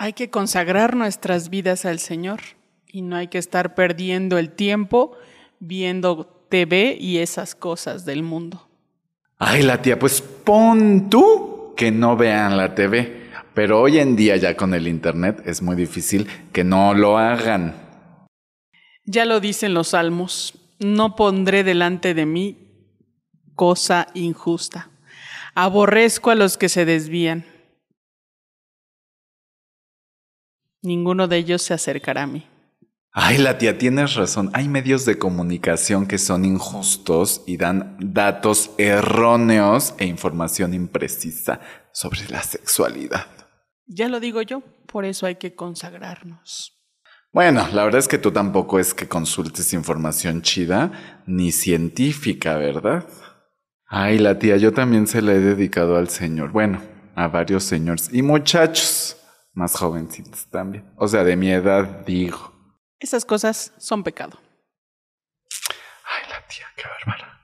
Hay que consagrar nuestras vidas al Señor y no hay que estar perdiendo el tiempo viendo TV y esas cosas del mundo. Ay, la tía, pues pon tú que no vean la TV. Pero hoy en día ya con el Internet es muy difícil que no lo hagan. Ya lo dicen los salmos, no pondré delante de mí cosa injusta. Aborrezco a los que se desvían. Ninguno de ellos se acercará a mí. Ay, la tía, tienes razón. Hay medios de comunicación que son injustos y dan datos erróneos e información imprecisa sobre la sexualidad. Ya lo digo yo, por eso hay que consagrarnos. Bueno, la verdad es que tú tampoco es que consultes información chida ni científica, ¿verdad? Ay, la tía, yo también se la he dedicado al Señor. Bueno, a varios señores y muchachos más jovencitos también. O sea, de mi edad digo. Esas cosas son pecado. Ay, la tía, qué bárbara.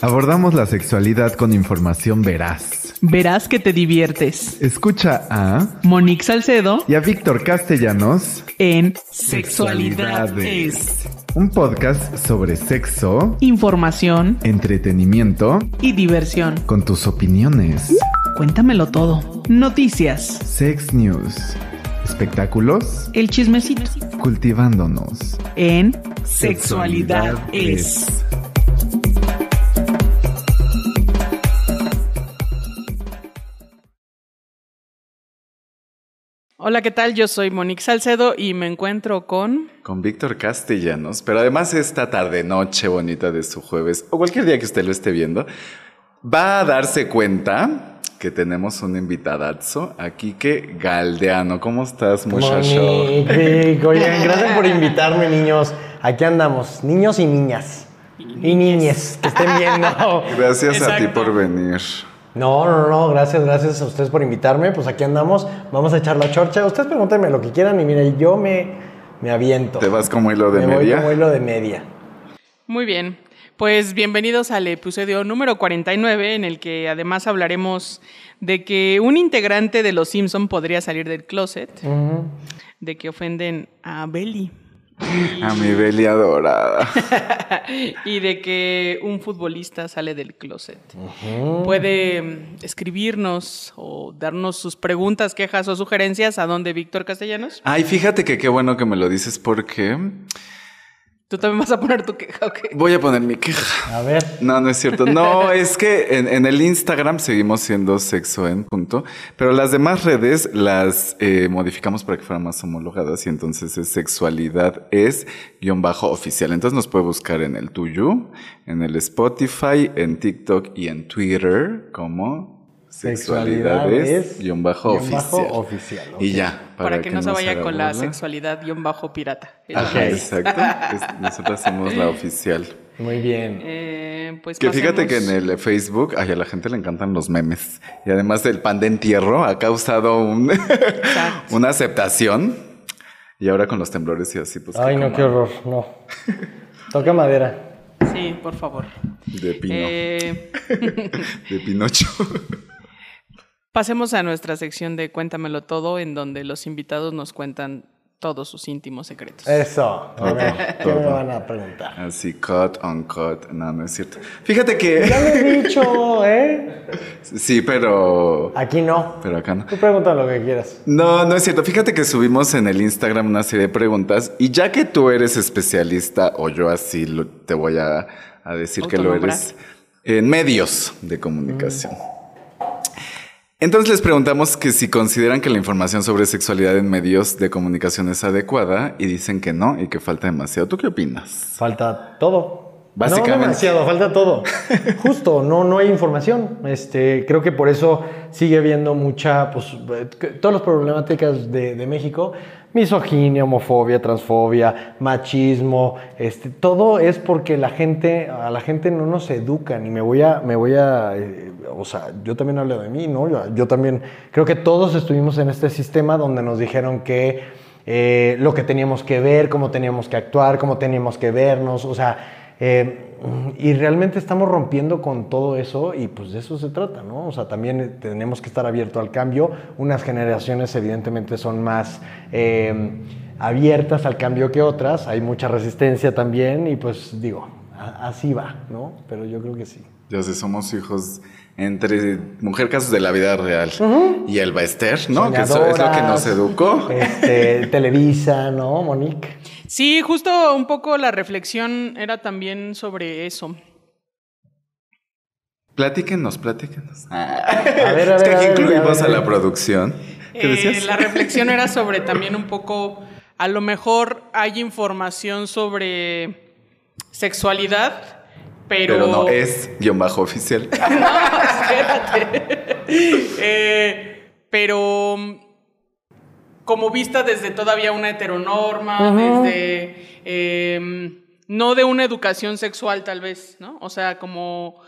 Abordamos la sexualidad con información veraz. Verás que te diviertes. Escucha a Monique Salcedo y a Víctor Castellanos en Sexualidad es. Un podcast sobre sexo, Información entretenimiento y diversión. con tus opiniones. Cuéntamelo todo. Noticias. Sex News. Espectáculos. El chismecito. Cultivándonos. En Sexualidad es. Hola, ¿qué tal? Yo soy Monique Salcedo y me encuentro con... Con Víctor Castellanos, pero además esta tarde, noche bonita de su jueves, o cualquier día que usted lo esté viendo, va a darse cuenta que tenemos un invitadazo aquí que Galdeano. ¿Cómo estás, muchacho? Monique, Vic, Oigan, gracias por invitarme, niños. Aquí andamos, niños y niñas. Y niñes, que estén viendo. Gracias a ti por venir. No, no, no, gracias, gracias a ustedes por invitarme. Pues aquí andamos, vamos a echar la chorcha. Ustedes pregúntenme lo que quieran y mire, yo me, me aviento. ¿Te vas como hilo de me media? voy como hilo de media. Muy bien. Pues bienvenidos al episodio número 49, en el que además hablaremos de que un integrante de Los Simpson podría salir del closet, de que ofenden a Belly A mi Beli adorada. y de que un futbolista sale del closet. Puede mm, escribirnos o darnos sus preguntas, quejas o sugerencias a donde Víctor Castellanos. Ay, fíjate que qué bueno que me lo dices porque Tú también vas a poner tu queja, ¿ok? voy a poner mi queja. A ver. No, no es cierto. No, es que en, en el Instagram seguimos siendo sexo en punto, pero las demás redes las eh, modificamos para que fueran más homologadas y entonces es sexualidad es guion bajo oficial. Entonces nos puede buscar en el tuyo, en el Spotify, en TikTok y en Twitter como sexualidad Sexualidad es es guion bajo oficial. bajo oficial, Y ya. Para, que, no se vaya con la sexualidad guion bajo pirata. Ajá, exacto. Es- nosotras somos la oficial. Muy bien. Eh, pues Que fíjate que en el Facebook, ay, a la gente le encantan los memes. Y además el pan de entierro ha causado un, una aceptación. Y ahora con los temblores y así, pues. Ay, no, qué horror, no. Toca madera. Sí, por favor. De pino. Eh, De Pinocho. pasemos a nuestra sección de Cuéntamelo Todo, en donde los invitados nos cuentan todos sus íntimos secretos. Eso. Ver, ¿qué me van a preguntar? Así, cut, on cut. No, no es cierto. Fíjate que. Ya lo he dicho, ¿eh? Sí, pero. Aquí no. Pero acá no. Tú pregunta lo que quieras. No, no es cierto. Fíjate que subimos en el Instagram una serie de preguntas y ya que tú eres especialista, o yo así lo- te voy a, a decir que lo eres, en medios de comunicación. Entonces les preguntamos que si consideran que la información sobre sexualidad en medios de comunicación es adecuada y dicen que no y que falta demasiado. ¿Tú qué opinas? Falta todo. Básicamente. No demasiado, falta todo. Justo, no, no hay información. Este, creo que por eso sigue habiendo mucha, pues, eh, todas las problemáticas de, de México, misoginia, homofobia, transfobia, machismo, este, todo es porque la gente, a la gente no nos educan y me voy a, me voy a, eh, o sea, yo también hablo de mí, ¿no? Yo, yo también, creo que todos estuvimos en este sistema donde nos dijeron que eh, lo que teníamos que ver, cómo teníamos que actuar, cómo teníamos que vernos, o sea, Eh, y realmente estamos rompiendo con todo eso y pues de eso se trata, ¿no? O sea, también eh, tenemos que estar abiertos al cambio. Unas generaciones evidentemente son más eh, abiertas al cambio que otras, hay mucha resistencia también y pues digo, así va, ¿no? Pero yo creo que sí. Ya sé, somos hijos entre mujer casos de la vida real y el Baester, ¿no? Que eso es lo que nos educó. Este, Televisa, ¿no, Monique? Sí, justo un poco la reflexión era también sobre eso. Platíquenos, platíquenos. A ver, a es que ver, aquí a ver, incluimos a la producción. ¿Qué Eh, decías? la reflexión era sobre también un poco, a lo mejor hay información sobre sexualidad, pero... Pero no es guion bajo oficial. Espérate. Eh, pero como vista desde todavía una heteronorma, desde eh, no de una educación sexual tal vez, ¿no? O sea, como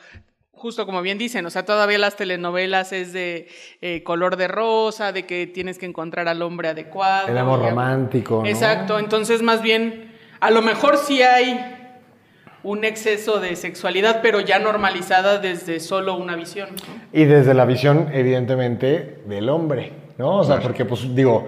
justo como bien dicen, o sea, todavía las telenovelas es de eh, color de rosa, de que tienes que encontrar al hombre adecuado. El amor romántico, ¿no? Exacto, entonces más bien, a lo mejor sí hay un exceso de sexualidad, pero ya normalizada desde solo una visión. ¿no? Y desde la visión, evidentemente, del hombre, ¿no? O sea, porque, pues, digo,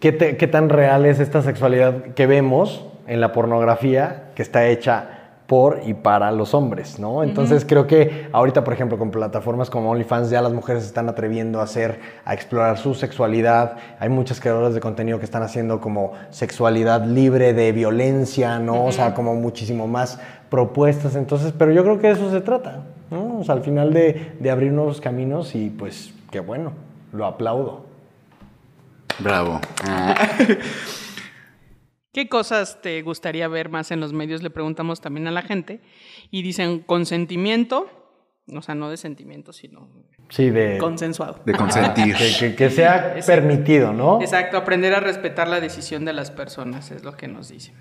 ¿qué, te- qué tan real es esta sexualidad que vemos en la pornografía que está hecha por y para los hombres, ¿no? Entonces creo que ahorita, por ejemplo, con plataformas como OnlyFans ya las mujeres se están atreviendo a hacer, a explorar su sexualidad. Hay muchas creadoras de contenido que están haciendo como sexualidad libre de violencia, ¿no? O sea, como muchísimo más propuestas. Entonces, pero yo creo que de eso se trata, ¿no? O sea, al final de, de abrir nuevos caminos y pues qué bueno, lo aplaudo. Bravo. ¿Qué cosas te gustaría ver más en los medios? Le preguntamos también a la gente. Y dicen consentimiento, o sea, no de sentimiento, sino Sí, de, consensuado. De consentir. que, que- que sea permitido, ¿no? Exacto, aprender a respetar la decisión de las personas, es lo que nos dicen.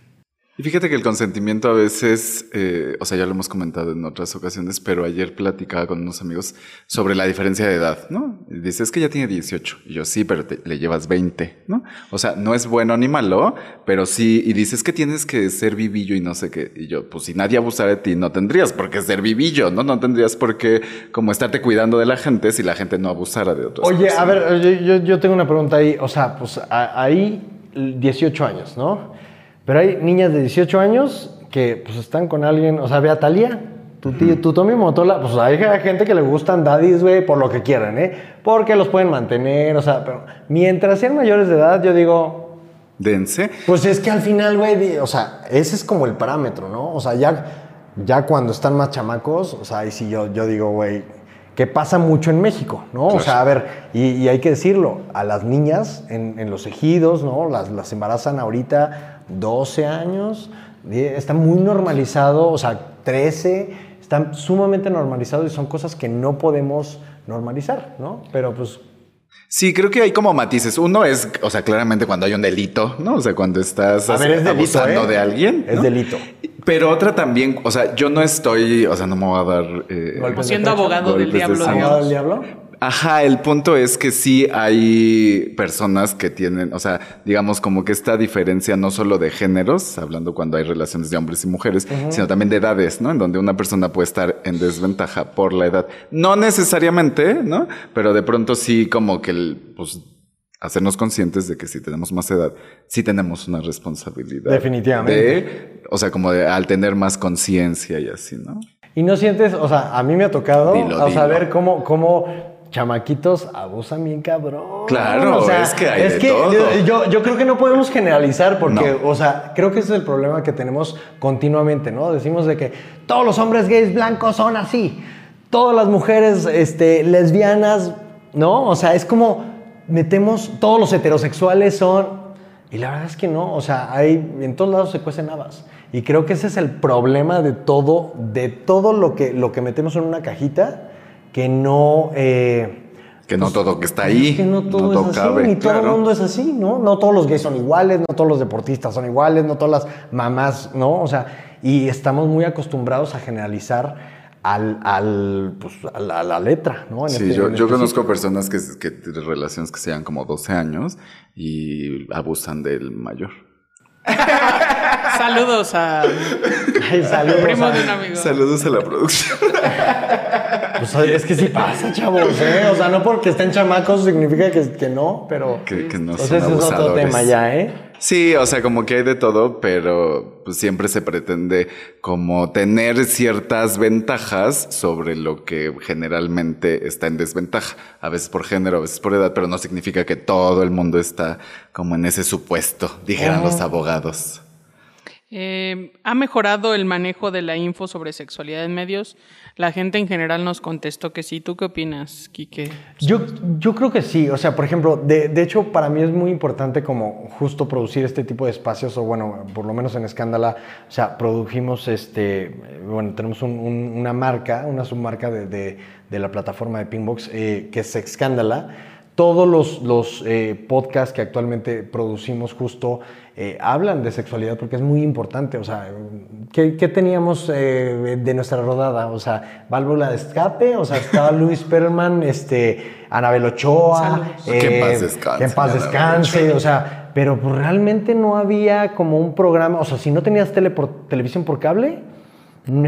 Y fíjate que el consentimiento a veces, eh, o sea, ya lo hemos comentado en otras ocasiones, pero ayer platicaba con unos amigos sobre la diferencia de edad, ¿no? Y dice, es que ya tiene 18. Y yo, sí, pero te- le llevas 20, ¿no? O sea, no es bueno ni malo, pero sí, y dices que tienes que ser vivillo y no sé qué. Y yo, pues si nadie abusara de ti, no tendrías por qué ser vivillo, ¿no? No tendrías por qué como estarte cuidando de la gente si la gente no abusara de otras Oye, personas. a ver, yo, yo- yo tengo una pregunta ahí. O sea, pues a- ahí 18 años, ¿no? Pero hay niñas de 18 años que pues están con alguien, o sea, ve a Talía. Tu, tío, tu Tommy Motola, pues hay gente que le gustan daddies, güey, por lo que quieran, ¿eh? Porque los pueden mantener, o sea, pero mientras sean mayores de edad, yo digo, Dense. Pues es que al final, güey, o sea, ese es como el parámetro, ¿no? O sea, ya, ya cuando están más chamacos, o sea, ahí sí yo, yo digo, güey, que pasa mucho en México, ¿no? O Claro. sea, a ver, y, y hay que decirlo, a las niñas en, en los ejidos, ¿no? Las, las embarazan ahorita 12 años, está muy normalizado, o sea, 13, están sumamente normalizados y son cosas que no podemos normalizar, ¿no? Pero pues Sí, creo que hay como matices. Uno es, o sea, claramente cuando hay un delito, ¿no? O sea, cuando estás A ver, es delito, abusando ¿eh? de alguien. Es delito. Pero otra también, o sea, yo no estoy, o sea, no me voy a dar. eh, siendo abogado del diablo, sangre. ¿Abogado del diablo? Ajá, el punto es que sí hay personas que tienen, o sea, digamos como que esta diferencia no solo de géneros, hablando cuando hay relaciones de hombres y mujeres, sino también de edades, ¿no? En donde una persona puede estar en desventaja por la edad. No necesariamente, ¿no? Pero de pronto sí como que, el, pues, hacernos conscientes de que si tenemos más edad, sí tenemos una responsabilidad. Definitivamente. De, o sea, como de al tener más conciencia y así, ¿no? Y no sientes, o sea, a mí me ha tocado Dilo, o sea, dilo. ver cómo, cómo chamaquitos abusan bien cabrón. Claro, O sea, es que hay es de que todo. Yo, yo, creo que no podemos generalizar porque, No. o sea, creo que ese es el problema que tenemos continuamente, ¿no? Decimos de que todos los hombres gays blancos son así, todas las mujeres este, lesbianas, ¿no? O sea, es como metemos, todos los heterosexuales son... Y la verdad es que no, o sea, hay, en todos lados se cuecen habas. Y creo que ese es el problema de todo, de todo lo que, lo que metemos en una cajita, que no... eh, Que no todo que está ahí. es que no todo es así, cabe, ni todo el mundo es así, ¿no? No todos los gays son iguales, no todos los deportistas son iguales, no todas las mamás, ¿no? O sea, y estamos muy acostumbrados a generalizar al, al, pues, a, la, a la letra, ¿no? En Sí, este- yo, en yo específico. conozco personas que, que de relaciones que se llevan como 12 años y abusan del mayor. Saludos a Ay, saludos. primo a- de un amigo. Saludos a la producción. Pues, es que sí pasa, chavos, ¿eh? O sea, no porque estén chamacos significa que, que no, pero... Que, que no Entonces son es otro tema ya, ¿eh? Sí, o sea, como que hay de todo, pero pues, siempre se pretende como tener ciertas ventajas sobre lo que generalmente está en desventaja. A veces por género, a veces por edad, pero no significa que todo el mundo está como en ese supuesto, dijeran los abogados. Eh, ¿Ha mejorado el manejo de la info sobre sexualidad en medios? La gente en general nos contestó que sí. ¿Tú qué opinas, Quique? Yo, yo creo que sí, o sea, por ejemplo, de, de hecho para mí es muy importante como justo producir este tipo de espacios, o bueno, por lo menos en Escándala, o sea, produjimos este, bueno, tenemos un- un- una marca, una submarca de, de- de la plataforma de Pinbox, eh, que es Escándala. Todos los, los eh, podcasts que actualmente producimos justo eh, hablan de sexualidad porque es muy importante. O sea, ¿qué, qué teníamos eh, de nuestra rodada? O sea, válvula de escape, o sea, estaba Luis Perlman, este, Anabel Ochoa. eh. Que en paz descanse, Que en paz descanse, o sea, pero pues realmente no había como un programa, o sea, si no tenías tele por, televisión por cable,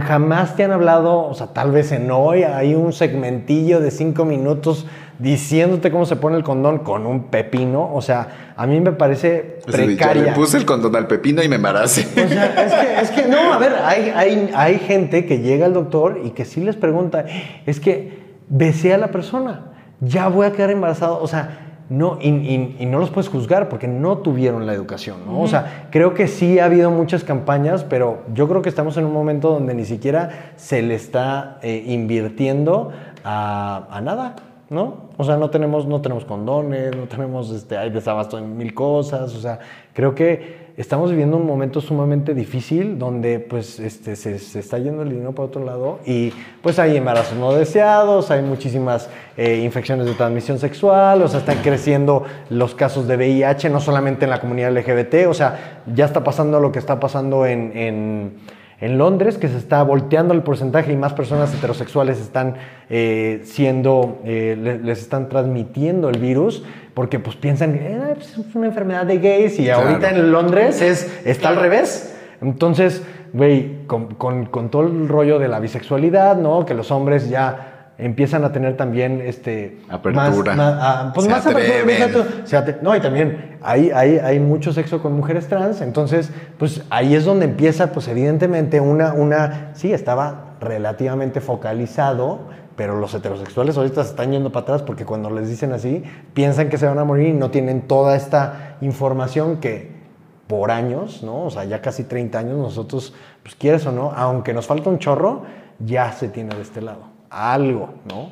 jamás te han hablado, o sea, tal vez en hoy hay un segmentillo de cinco minutos diciéndote cómo se pone el condón con un pepino, o sea, a mí me parece Así de, ya le precaria. puse el condón al pepino y me embaracé. O sea, es que, es que no, a ver, hay, hay, hay gente que llega al doctor y que sí les pregunta, es que besé a la persona, ya voy a quedar embarazado, o sea, no, y, y- y no los puedes juzgar porque no tuvieron la educación, ¿no? O sea, creo que sí ha habido muchas campañas, pero yo creo que estamos en un momento donde ni siquiera se le está eh, invirtiendo a, a nada. ¿No? O sea, no tenemos, no tenemos condones, no tenemos, este, hay desabasto en mil cosas, o sea, creo que estamos viviendo un momento sumamente difícil donde pues este, se, está yendo el dinero por otro lado y pues hay embarazos no deseados, hay muchísimas eh, infecciones de transmisión sexual, o sea, están creciendo los casos de VIH, no solamente en la comunidad LGBT, o sea, ya está pasando lo que está pasando en en Londres, que se está volteando el porcentaje y más personas heterosexuales están eh, siendo, eh, le- les están transmitiendo el virus, porque pues piensan que "Eh, pues, es una enfermedad de gays y Claro. ahorita en Londres es, está al revés. Entonces, güey, con, con- con todo el rollo de la bisexualidad, ¿no? Que los hombres ya empiezan a tener también este Apertura. más, más- ah, pues Se más apertura, atreven. no, y también hay, hay, hay mucho sexo con mujeres trans, entonces, pues ahí es donde empieza, pues evidentemente, una, una, sí, estaba relativamente focalizado, pero los heterosexuales ahorita se están yendo para atrás porque cuando les dicen así, piensan que se van a morir y no tienen toda esta información que por años, ¿no? O sea, ya casi 30 años nosotros, pues quieres o no, aunque nos falta un chorro, ya se tiene de este lado. Algo, ¿no?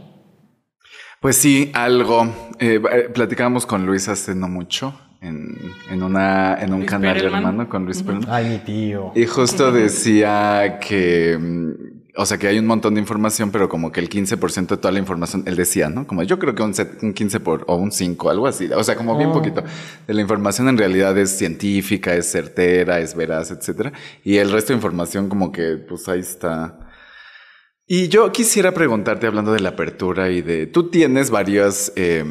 Pues sí, algo. Eh, eh, platicábamos con Luis hace no mucho en, en, una, en un Luis canal Perelman. hermano con Luis Perelman. Ay, mi tío. Y justo decía que, mm, o sea, que hay un montón de información, pero como que el 15% de toda la información, él decía, ¿no? Como yo creo que un, set- un 15 por, o un 5, algo así. O sea, como bien poquito. De la información en realidad es científica, es certera, es veraz, etcétera. Y el resto de información como que, pues ahí está. Y yo quisiera preguntarte, hablando de la apertura y de, tú tienes varios, eh,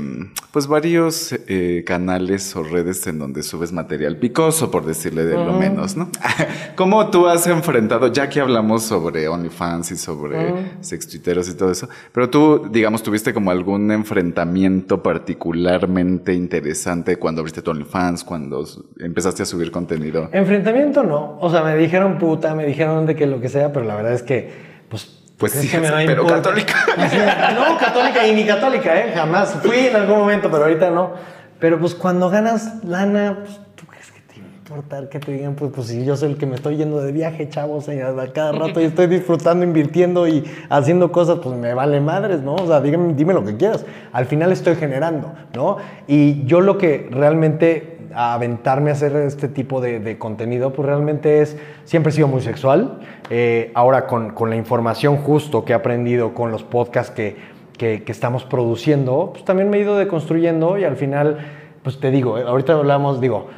pues varios eh, canales o redes en donde subes material picoso, por decirle de lo menos, ¿no? ¿Cómo tú has enfrentado, ya que hablamos sobre OnlyFans y sobre sextuiteros y todo eso, pero tú, digamos, tuviste como algún enfrentamiento particularmente interesante cuando abriste tu OnlyFans, cuando empezaste a subir contenido? Enfrentamiento no. O sea, me dijeron puta, me dijeron de que lo que sea, pero la verdad es que, pues. Pues ¿crees sí, que me va a pero católica. No, católica y ni católica, ¿eh? Jamás. Fui en algún momento, pero ahorita no. Pero pues cuando ganas lana, pues tú crees que te va a importar que te digan, pues, pues si yo soy el que me estoy yendo de viaje, chavos, y a cada rato y estoy disfrutando, invirtiendo y haciendo cosas, pues me vale madres, ¿no? O sea, dígame, dime lo que quieras. Al final estoy generando, ¿no? Y yo lo que realmente a aventarme a hacer este tipo de, contenido, pues realmente es, siempre he sido muy sexual. Eh, ahora con, con la información justo que he aprendido con los podcasts que, que, que estamos produciendo, pues también me he ido deconstruyendo y al final, pues te digo, eh, ahorita hablamos, digo,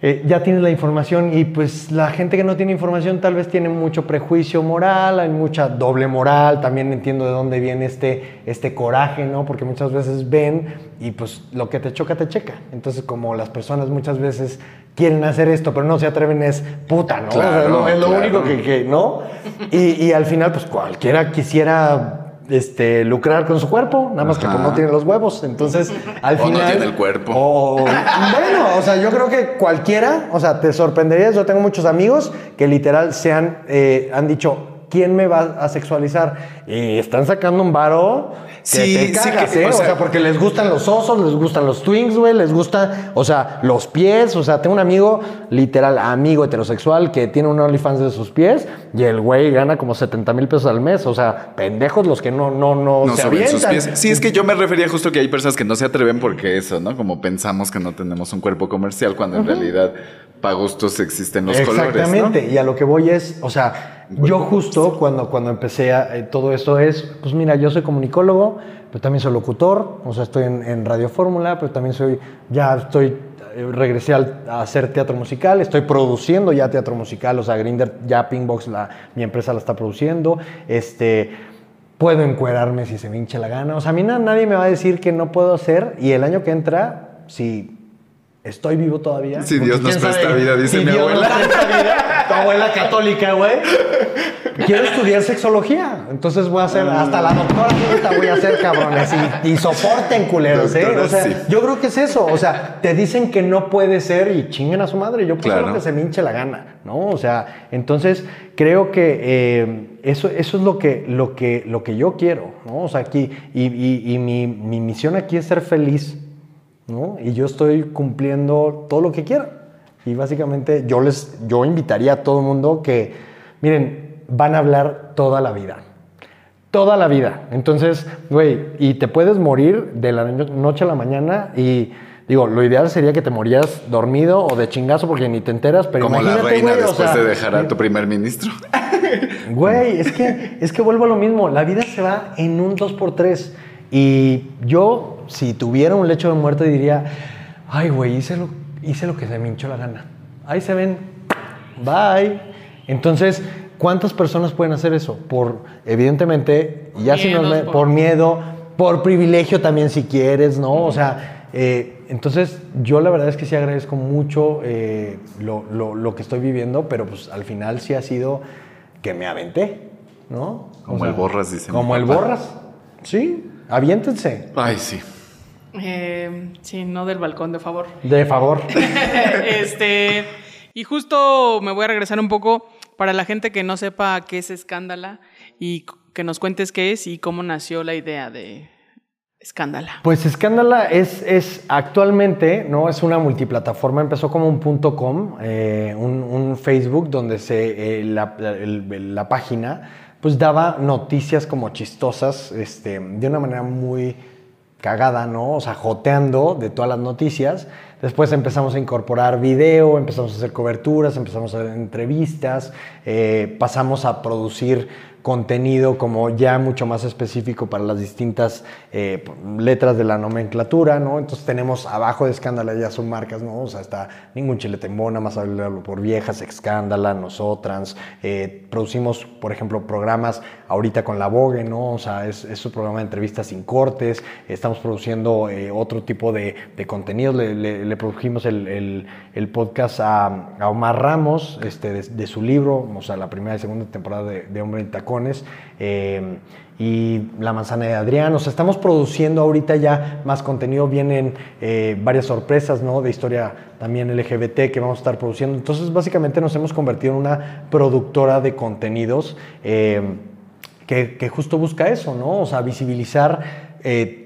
eh, ya tienes la información y pues la gente que no tiene información tal vez tiene mucho prejuicio moral, hay mucha doble moral, también entiendo de dónde viene este, este coraje, ¿no? Porque muchas veces ven y pues lo que te choca, te checa. Entonces como las personas muchas veces quieren hacer esto, pero no se atreven es puta, ¿no? O sea, Claro, lo- es lo claro. único que, que- ¿no? Y, y al final pues cualquiera quisiera... Este, lucrar con su cuerpo, nada más que pues, no tiene los huevos. Entonces, al O no final. tiene el cuerpo. o- bueno, o sea, yo creo que cualquiera, o sea, te sorprenderías. Yo tengo muchos amigos que literal se han, eh, han dicho, ¿quién me va a sexualizar? Y están sacando un varo que Sí, te sí cagas, que- ¿eh? o O sea, porque les gustan los osos, les gustan los twins, güey, les gusta, o sea, los pies. O sea, tengo un amigo, literal, amigo heterosexual, que tiene un OnlyFans de sus pies y el güey gana como 70 mil pesos al mes. O sea, pendejos los que no, no, no, No se suben sus avientan. pies. Sí, es que yo me refería justo que hay personas que no se atreven porque eso, ¿no? Como pensamos que no tenemos un cuerpo comercial cuando en realidad para gustos existen los colores. Exactamente, ¿no? y a lo que voy es, o sea, yo justo cuando, cuando empecé a, eh, todo esto es, pues mira, yo soy comunicólogo, pero también soy locutor, o sea, estoy en, en Radio Fórmula, pero también soy, ya estoy, eh, regresé al- a hacer teatro musical, estoy produciendo ya teatro musical, o sea, Grinder, ya Pinkbox, la, mi empresa la está produciendo, este... Puedo encuerarme si se me hincha la gana. O sea, a mí na- nadie me va a decir que no puedo hacer. Y el año que entra, si estoy vivo todavía. Si Dios nos presta vida, dice si mi Dios nos abuela. presta vida, tu abuela católica, güey. Quiero estudiar sexología. Entonces voy a hacer, hasta la doctora ahorita voy a hacer, cabrones. Y, y soporten culeros, ¿eh? O sea, sí. yo creo que es eso. O sea, te dicen que no puede ser y chinguen a su madre. Yo Claro. lo que se me hinche la gana, ¿no? O sea, entonces creo que eh, eso, eso es lo que, lo, que, lo que yo quiero, ¿no? O sea, aquí, y, y- y mi, mi misión aquí es ser feliz, ¿no? Y yo estoy cumpliendo todo lo que quiero. Y básicamente yo les, yo invitaría a todo el mundo que, miren, van a hablar toda la vida. Toda la vida. Entonces, güey, y te puedes morir de la no- noche a la mañana y digo, lo ideal sería que te morías dormido o de chingazo porque ni te enteras, pero Como la reina güey, o después sea, de dejar a tu primer ministro. Güey, es que, es que vuelvo a lo mismo. La vida se va en un 2x3. Y yo, si tuviera un lecho de muerte, diría, ay, güey, hice lo, hice lo que se me hinchó la gana. Ahí se ven. Bye. Entonces, ¿cuántas personas pueden hacer eso? Por, evidentemente, ya si nos me- por- por miedo, por privilegio también si quieres, ¿no? O sea, eh, entonces yo la verdad es que sí agradezco mucho eh, lo, lo- lo que estoy viviendo, pero pues al final sí ha sido que me aventé, ¿no? Como el Borras, dice Como el borras. Sí, aviéntense. Ay, sí. Eh, sí, no del balcón, de favor. De favor. este, y justo me voy a regresar un poco para la gente que no sepa qué es Escándala y que nos cuentes qué es y cómo nació la idea de Escándala. Pues Escándala es, es actualmente, ¿no? Es una multiplataforma, empezó como un punto com, eh, un, Facebook donde se, eh, la, la página pues daba noticias como chistosas, este, de una manera muy cagada, ¿no? O sea, joteando de todas las noticias. Después empezamos a incorporar video, empezamos a hacer coberturas, empezamos a hacer entrevistas, eh, pasamos a producir contenido como ya mucho más específico para las distintas eh, letras de la nomenclatura, ¿no? Entonces tenemos abajo de Escándala ya son marcas, ¿no? O sea, está Ningún Chile Tembona, más hablarlo por viejas, Escándala, Nosotras. eh, producimos, por ejemplo, programas ahorita con La Vogue, ¿no? O sea, es, es un programa de entrevistas sin cortes. Estamos produciendo otro tipo de, de contenidos. Le produjimos el, el- podcast a, Omar Ramos, este, de, su libro, o sea, la primera y segunda temporada de, Hombre en Tacones. eh, y La Manzana de Adrián. O sea, estamos produciendo ahorita ya más contenido. Vienen eh, varias sorpresas, ¿no? De historia también LGBT que vamos a estar produciendo. Entonces, básicamente nos hemos convertido en una productora de contenidos. eh, que, que justo busca eso, ¿no? O sea, visibilizar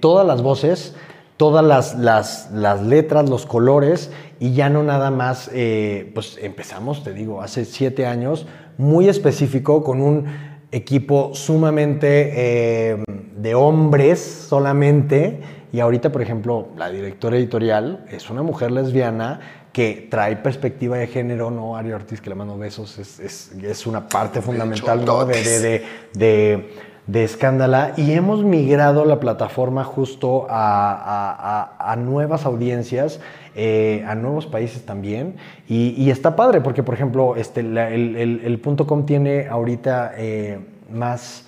todas las voces, todas las, las- las letras, los colores, y ya no nada más, eh, pues empezamos, te digo, hace siete años, muy específico, con un equipo sumamente eh, de hombres solamente, y ahorita, por ejemplo, la directora editorial es una mujer lesbiana que trae perspectiva de género, ¿no? Ari Ortiz, que le mando besos, es, es- es una parte fundamental, ¿no? De, de, de, de- de Escándala y hemos migrado la plataforma justo a, a- a- nuevas audiencias, eh, a nuevos países también. Y, está padre porque, por ejemplo, este, el, el- punto .com tiene ahorita eh, más,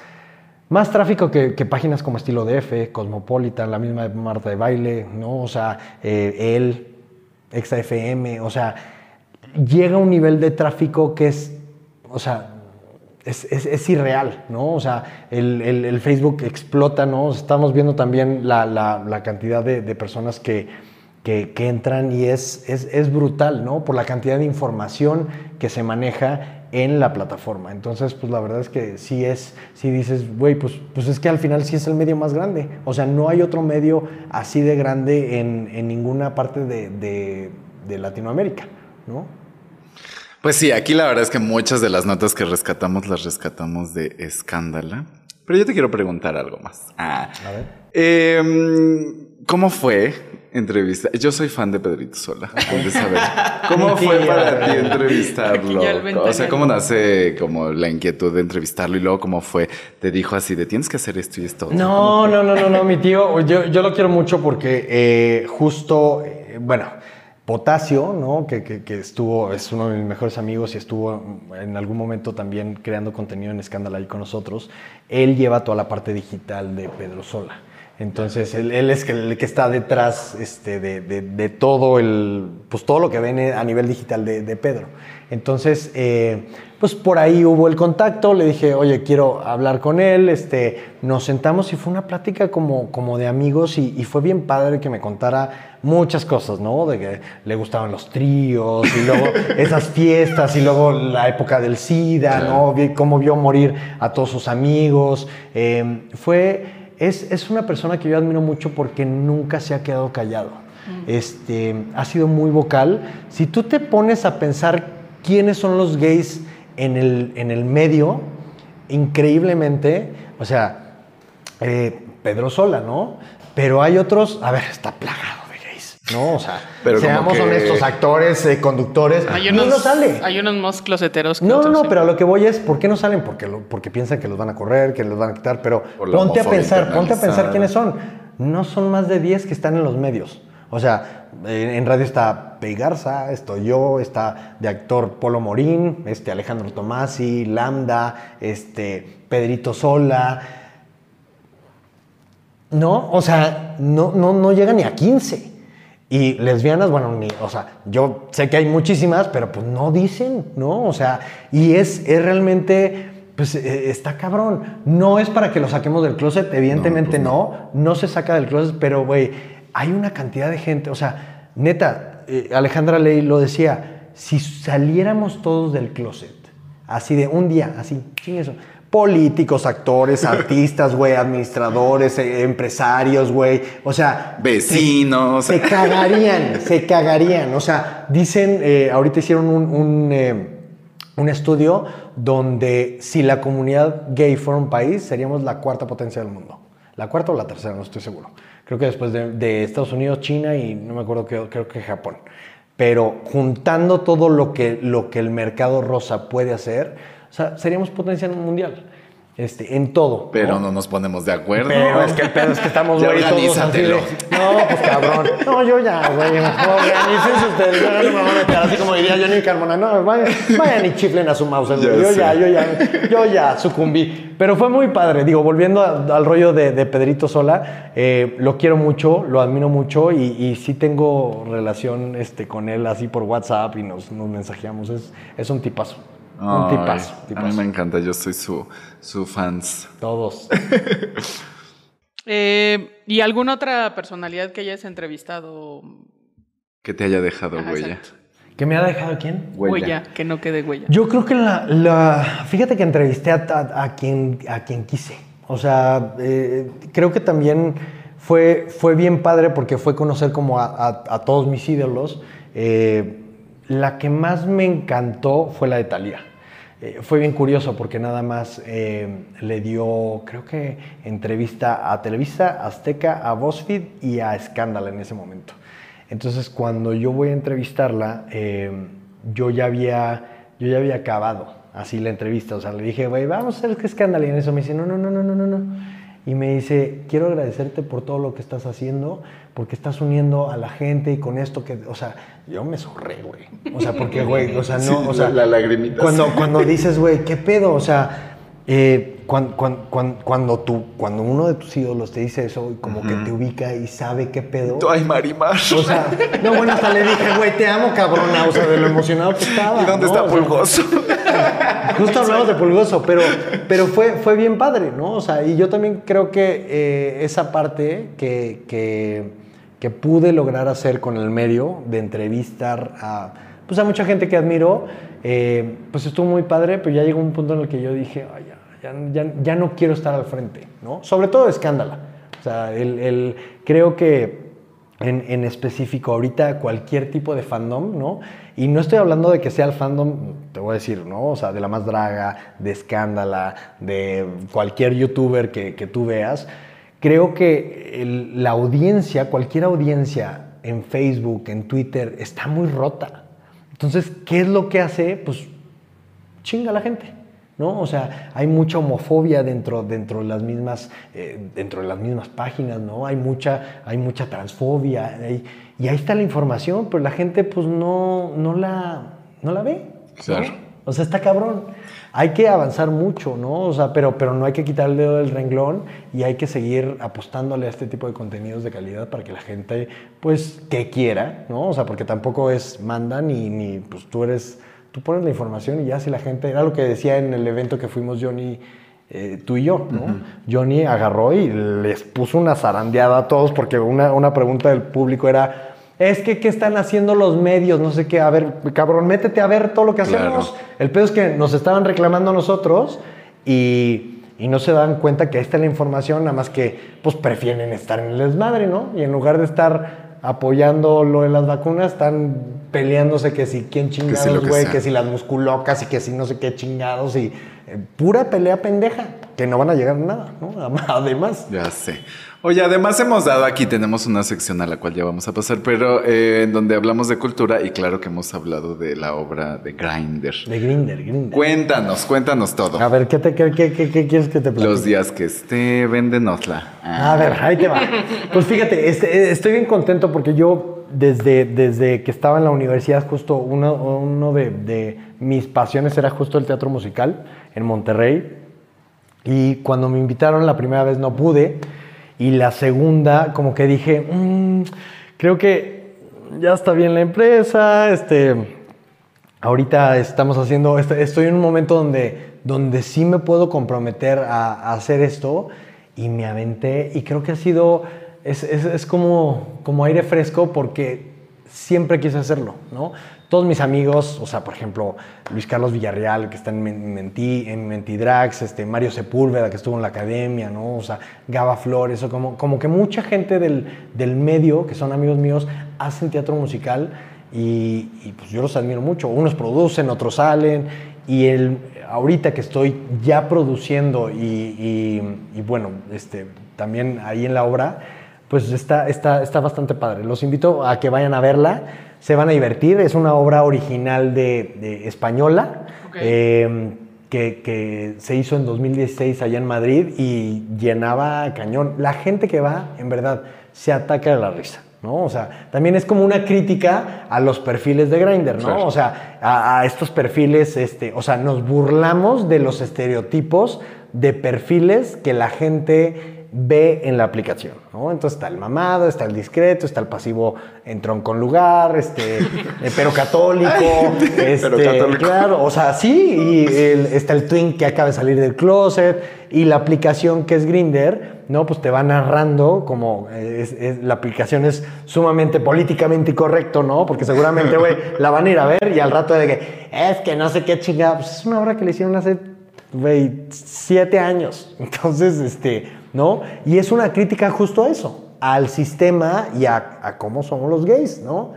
más tráfico que, que páginas como Estilo DF, Cosmopolitan, la misma de Marta de Baile, ¿no? O sea, eh, él, ExaFM, o sea, llega a un nivel de tráfico que es, o sea, es, es- es irreal, ¿no? O sea, el, el- Facebook explota, ¿no? Estamos viendo también la, la- cantidad de, de personas que, que- entran y es, es, es brutal, ¿no? Por la cantidad de información que se maneja en la plataforma. Entonces, pues la verdad es que sí es, sí dices, güey, pues, pues es que al final sí es el medio más grande. O sea, no hay otro medio así de grande en, en ninguna parte de, de- de Latinoamérica, ¿no? Pues sí, aquí la verdad es que muchas de las notas que rescatamos las rescatamos de Escándala. Pero yo te quiero preguntar algo más. Ah. A ver. Em, ¿Cómo fue entrevista? Yo soy fan de Pedrito Sola. ¿Puedes saber? ¿Cómo fue para ti entrevistarlo? O sea. ¿cómo nace como la inquietud de entrevistarlo y luego cómo fue? Te dijo así de tienes que hacer esto y esto. No, no, no, no, no, mi tío, yo, yo lo quiero mucho porque eh, justo, eh, bueno, Potasio, ¿no? Que, que- estuvo, es uno de mis mejores amigos y estuvo en algún momento también creando contenido en Escándalo ahí con nosotros. Él lleva toda la parte digital de Pedro Sola. Entonces, él, él es el que está detrás este, de, de- de todo el, pues todo lo que ven a nivel digital de, de Pedro. Entonces, eh, pues por ahí hubo el contacto, le dije, oye, quiero hablar con él, este, nos sentamos y fue una plática como, como de amigos y, y fue bien padre que me contara muchas cosas, ¿no? De que le gustaban los tríos y luego esas fiestas y luego la época del SIDA, ¿no? Cómo vio morir a todos sus amigos. Eh, fue, es, es una persona que yo admiro mucho porque nunca se ha quedado callado. Este, ha sido muy vocal. Si tú te pones a pensar quiénes son los gays en el, en el medio, increíblemente, o sea, eh, Pedro Sola, ¿no? Pero hay otros, a ver, está plagado ¿no? O sea, Pero seamos que- honestos, actores, eh, conductores, Hay no unos, no sale. hay unos más closeteros que No, no, otros, no, sí. pero a lo que voy es, ¿por qué no salen? Porque, lo- porque piensan que los van a correr, que los van a quitar, pero ponte a pensar, ponte a pensar quiénes son. No son más de 10 que están en los medios. O sea, en radio está Pei Garza, estoy yo, está de actor Polo Morín, este Alejandro Tomasi, Lambda, este Pedrito Sola. No, o sea, no, no, no llega ni a 15. Y lesbianas, bueno, ni, o sea, yo sé que hay muchísimas, pero pues no dicen, ¿no? O sea, y es, es realmente, pues eh, está cabrón. No es para que lo saquemos del closet, evidentemente no, no, se saca del closet, pero güey, hay una cantidad de gente, o sea, neta, eh, Alejandra Ley lo decía, si saliéramos todos del closet, así de un día, así, sin eso. Políticos, actores, artistas, güey, administradores, eh, empresarios, güey. O sea, Vecinos. se cagarían, se cagarían. O sea, dicen, eh, ahorita hicieron un, un, eh, un estudio donde si la comunidad gay fuera un país, seríamos la cuarta potencia del mundo. La cuarta o la tercera, no estoy seguro. Creo que después de, de Estados Unidos, China y no me acuerdo, qué- creo que Japón. Pero juntando todo lo que, lo que el mercado rosa puede hacer, o sea, seríamos potencia mundial. Este, en todo. Pero no nos ponemos de acuerdo. Pero es que el pedo es que estamos, güey, todos así de, organízatelo. No, pues cabrón. No, yo ya, güey. Ustedes. Yo no me voy a así como diría Johnny Carmona. No, vayan, vayan y chiflen a su mouse. Yo ya, yo ya, yo ya sucumbí. Pero fue muy padre. Digo, volviendo a- al rollo de, de Pedrito Sola, eh, lo quiero mucho, lo admiro mucho y, y sí tengo relación este, con él así por WhatsApp y nos, nos mensajeamos. Es, es un tipazo. Un tipazo. A mí me encanta, yo soy su, su fans. Todos. Eh, ¿Y alguna otra personalidad que hayas entrevistado? Que te haya dejado Ajá, huella. exacto. ¿Qué me ha dejado quién? Huella. que no quede huella. Yo creo que la, la- fíjate que entrevisté a, a- a quien, a quien quise. O sea, eh, creo que también fue, fue bien padre porque fue conocer como a, a- a todos mis ídolos. Eh, la que más me encantó fue la de Thalía. Eh, fue bien curioso porque nada más eh, le dio, creo que entrevista a Televisa, Azteca, a BuzzFeed y a Scandal en ese momento. Entonces, cuando yo voy a entrevistarla, eh, yo, ya había, yo ya había acabado así la entrevista. O sea, le dije, güey, vamos a hacer que escándalo. Y en eso me dice, no, no, no, no, no, no, no. Y me dice, quiero agradecerte por todo lo que estás haciendo, porque estás uniendo a la gente y con esto que, o sea, yo me zorré, güey. O sea, porque, güey, o sea, no, Sí, o sea, la- la lagrimita, Cuando, sí. cuando dices, güey, ¿qué pedo? O sea, eh, cuan- cuan- cuan- cuando, tú, cuando uno de tus ídolos te dice eso, y como que te ubica y sabe qué pedo. Tú, Ay, Marimar. O sea, no, bueno, hasta le dije, güey, te amo, cabrona. O sea, de lo emocionado que estaba. ¿Y dónde ¿no? está O sea, Pulgoso? Justo hablamos de Pulgoso, pero, pero fue, fue bien padre, ¿no? O sea, y yo también creo que eh, esa parte que, que, pude lograr hacer con el medio de entrevistar a, pues a mucha gente que admiro, eh, pues estuvo muy padre, pero ya llegó un punto en el que yo dije, "Ay, ya, ya, ya- ya no quiero estar al frente, ¿no? Sobre todo escándala. O sea, el, el- creo que en, en específico ahorita cualquier tipo de fandom, ¿no? Y no estoy hablando de que sea el fandom, te voy a decir, ¿no? O sea, de la más draga, de escándala, de cualquier youtuber que, que tú veas. Creo que la audiencia, cualquier audiencia en Facebook, en Twitter, está muy rota. Entonces, ¿qué es lo que hace? Pues chinga la gente. ¿No? O sea, hay mucha homofobia dentro, dentro, de las mismas, eh, dentro de las mismas páginas, ¿no? Hay mucha, hay mucha transfobia. hay- y ahí está la información, pero la gente pues no, no, la, no la ve. ¿no? Claro. O sea, está cabrón. Hay que avanzar mucho, ¿no? O sea, pero, pero no hay que quitar el dedo del renglón y hay que seguir apostándole a este tipo de contenidos de calidad para que la gente, pues, que quiera, ¿no? O sea, porque tampoco es manda ni, ni pues tú eres, tú pones la información y ya si la gente, era lo que decía en el evento que fuimos Johnny, eh, tú y yo, ¿no? Johnny agarró y les puso una zarandeada a todos porque una, una pregunta del público era... Es que, ¿qué están haciendo los medios? No sé qué. A ver, cabrón, métete a ver todo lo que Claro. hacemos. El pedo es que nos estaban reclamando a nosotros y, y no se dan cuenta que ahí está la información, nada más que pues prefieren estar en el desmadre, ¿no? Y en lugar de estar apoyando lo de las vacunas, están peleándose que si quién si chingados, que güey, sea. que, si las musculocas y que si no sé qué chingados y eh, pura pelea pendeja, que no van a llegar a nada, ¿no? Además. Ya sé. Oye, además hemos dado aquí, tenemos una sección a la cual ya vamos a pasar, pero eh, en donde hablamos de cultura y claro que hemos hablado de la obra de Grinder. De Grinder, Grinder. Cuéntanos, cuéntanos todo. A ver, ¿qué, te, qué, qué- qué- qué quieres que te platique? Los días que esté, véndenosla. A ver, ahí te va. Pues fíjate, este, estoy bien contento porque yo desde, desde que estaba en la universidad, justo uno, uno de, de mis pasiones era justo el teatro musical en Monterrey. Y cuando me invitaron la primera vez no pude. Y la segunda, como que dije, "Mm, creo que ya está bien la empresa, este, ahorita estamos haciendo, est- estoy en un momento donde, donde sí me puedo comprometer a, a hacer esto y me aventé y creo que ha sido, es, es- es como, como aire fresco porque siempre quise hacerlo, ¿no? Todos mis amigos, o sea, por ejemplo, Luis Carlos Villarreal, que está en, Men- Menti, en Mentidrax, este, Mario Sepúlveda, que estuvo en la academia, ¿no? O sea, Gaba Flores, o como, como que mucha gente del, del medio, que son amigos míos, hacen teatro musical y, pues yo los admiro mucho. Unos producen, otros salen. Y el, ahorita que estoy ya produciendo y, y- y, bueno, este, también ahí en la obra, pues está, está, está bastante padre. Los invito a que vayan a verla. Se van a divertir. Es una obra original de, de española. Eh, que, que se hizo en 2016 allá en Madrid y llenaba cañón. La gente que va, en verdad, se ataca de la risa. ¿no? O sea, también es como una crítica a los perfiles de Grindr, ¿no? Claro. O sea, a, a estos perfiles, este, o sea, nos burlamos de los estereotipos de perfiles que la gente ve en la aplicación, ¿no? Entonces está el mamado, está el discreto, está el pasivo en tronco en lugar, este, eh, pero católico, este, pero católico. claro, o sea, sí, y el- está el twin que acaba de salir del closet y la aplicación que es Grinder, ¿no? Pues te va narrando como eh, es- es- la aplicación es sumamente políticamente incorrecto, ¿no? Porque seguramente, güey, la van a ir a ver y al rato de que es que no sé qué chingada, pues es una obra que le hicieron hace, güey, siete años. Entonces, este, ¿no? Y es una crítica justo a eso, al sistema y a, a cómo somos los gays, ¿no?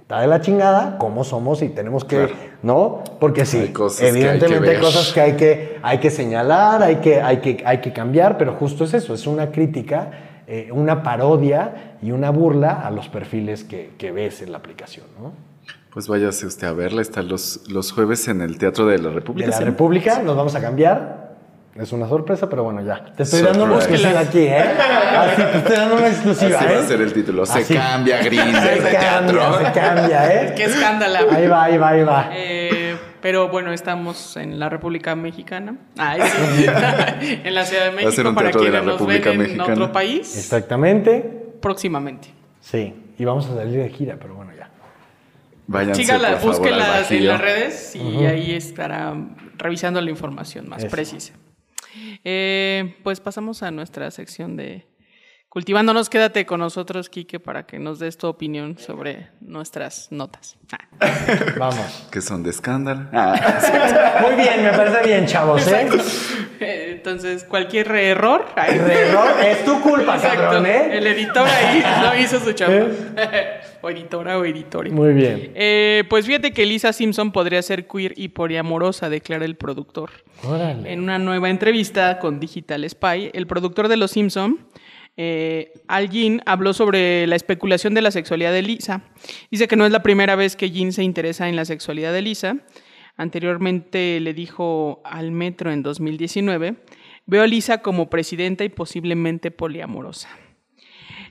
Está de la chingada cómo somos y tenemos que, Claro. ¿no? Porque sí, Hay evidentemente hay cosas que hay que, hay que señalar, hay que, hay, que, hay que cambiar, pero justo es eso, es una crítica, eh, una parodia y una burla a los perfiles que, que ves en la aplicación, ¿no? Pues váyase usted a verla. Está los, los jueves en el Teatro de la De República. la ¿sí? República, nos vamos a cambiar. Es una sorpresa, pero bueno, ya. Te estoy dando una Surprise. exclusiva aquí, ¿eh? Así te estoy dando una exclusiva, Así ¿eh? va a ser el título. Se Así. cambia Grindr Se teatro. cambia, se cambia, ¿eh? Qué escándalo. Ahí va, ahí va, ahí va. Eh, pero bueno, estamos en la República Mexicana. Ay, sí. en la Ciudad de Va a ser México un para teatro de la nos República ven en Mexicana. otro país Exactamente. próximamente. Sí. Y vamos a salir de gira, pero bueno, ya. Favor, al búsquenlas en las redes y ahí estará revisando la información más Eso. precisa. Eh, pues pasamos a nuestra sección de Cultivándonos. Quédate con nosotros, Quique, para que nos des tu opinión sobre nuestras notas. Ah. Vamos. Que son de escándalo. Ah, Muy bien, me parece bien, chavos, ¿eh? Eh, Entonces, cualquier error. ay, Error, es tu culpa, Exacto. cabrón, ¿eh? El editor ahí no hizo su chamba. o editora o editore. Muy bien. Eh, pues fíjate que Lisa Simpson podría ser queer y poliamorosa, declara el productor. Órale. En una nueva entrevista con Digital Spy, el productor de Los Simpson, eh, Al Jean, habló sobre la especulación de la sexualidad de Lisa. Dice que no es la primera vez que Jean se interesa en la sexualidad de Lisa. Anteriormente le dijo al Metro en 2019, veo a Lisa como presidenta y posiblemente poliamorosa.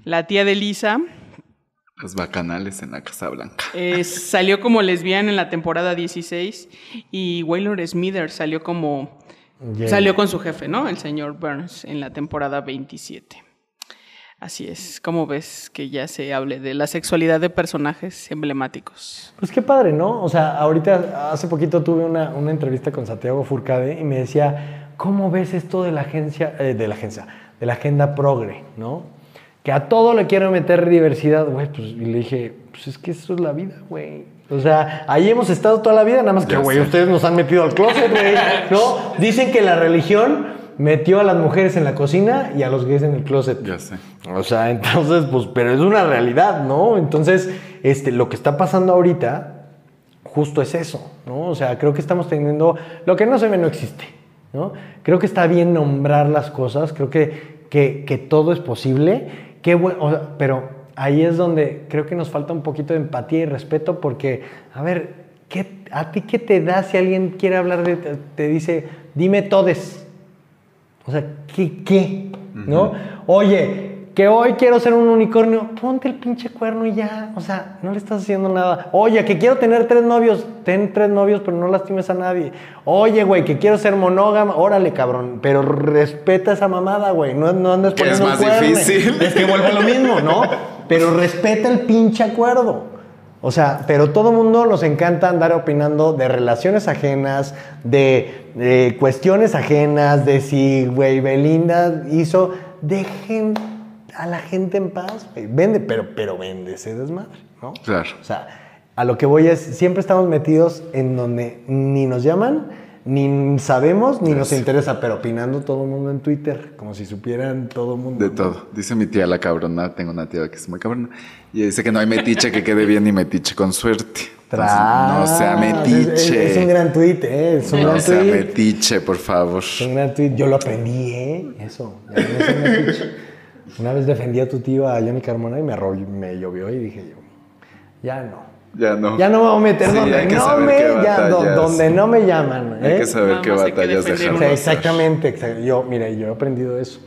La tía de Lisa Los bacanales en la Casa Blanca. eh, salió como lesbiana en la temporada 16 y Waylor Smither salió como salió con su jefe, ¿no? El señor Burns en la temporada 27. Así es, como ves que ya se hable de la sexualidad de personajes emblemáticos. Pues qué padre, ¿no? O sea, ahorita, hace poquito tuve una, una entrevista con Santiago Furcade y me decía, ¿cómo ves esto de la agencia, eh, de la agencia, de la agenda progre, ¿no? Que a todo le quiero meter diversidad, güey, pues, y le dije, pues es que eso es la vida, güey. O sea, ahí hemos estado toda la vida, nada más que, güey, ustedes nos han metido al closet, güey, ¿no? Dicen que la religión metió a las mujeres en la cocina y a los gays en el closet. Ya sé. O sea, entonces, pues, pero es una realidad, ¿no? Entonces, este, lo que está pasando ahorita, justo es eso, ¿no? O sea, creo que estamos teniendo, lo que no se ve no existe, ¿no? Creo que está bien nombrar las cosas, creo que, que, que todo es posible, qué bueno, o sea, pero ahí es donde creo que nos falta un poquito de empatía y respeto porque, a ver, ¿qué, ¿a ti qué te da si alguien quiere hablar de, te, te dice, dime todes? O sea, ¿qué? qué? ¿No? Oye, que hoy quiero ser un unicornio, ponte el pinche cuerno y ya. O sea, no le estás haciendo nada. Oye, que quiero tener tres novios, ten tres novios, pero no lastimes a nadie. Oye, güey, que quiero ser monógama, órale, cabrón. Pero respeta esa mamada, güey. No, no andes es poniendo un más cuerno. difícil. Es que vuelve lo mismo, ¿no? Pero respeta el pinche acuerdo. O sea, pero todo mundo nos encanta andar opinando de relaciones ajenas, de, de cuestiones ajenas, de si, güey, Belinda hizo. Dejen a la gente en paz, güey. Vende, pero, pero vende ese desmadre, ¿no? Claro. O sea, a lo que voy es, siempre estamos metidos en donde ni nos llaman, ni sabemos, ni nos interesa, pero opinando todo el mundo en Twitter, como si supieran todo el mundo. De ¿no? todo. Dice mi tía la cabrona. Tengo una tía que es muy cabrona. Y dice que no hay metiche que quede bien ni metiche con suerte. Entonces, no sea Tras. Es, es- metiche. es un gran tweet, ¿eh? Es un no gran sea tweet. metiche, por favor. Es un gran tweet. Yo lo aprendí, ¿eh? Eso. Ya no metiche. Una vez defendí a tu tío, a Johnny Carmona, y me, me llovió y dije yo, ya no. Ya no. Ya no me voy a meter Sí, donde, no saber me, ya, donde no me llaman. Hay ¿eh? que saber Nada qué batallas dejar O sea, exactamente, exact- Yo, mire, yo he aprendido eso.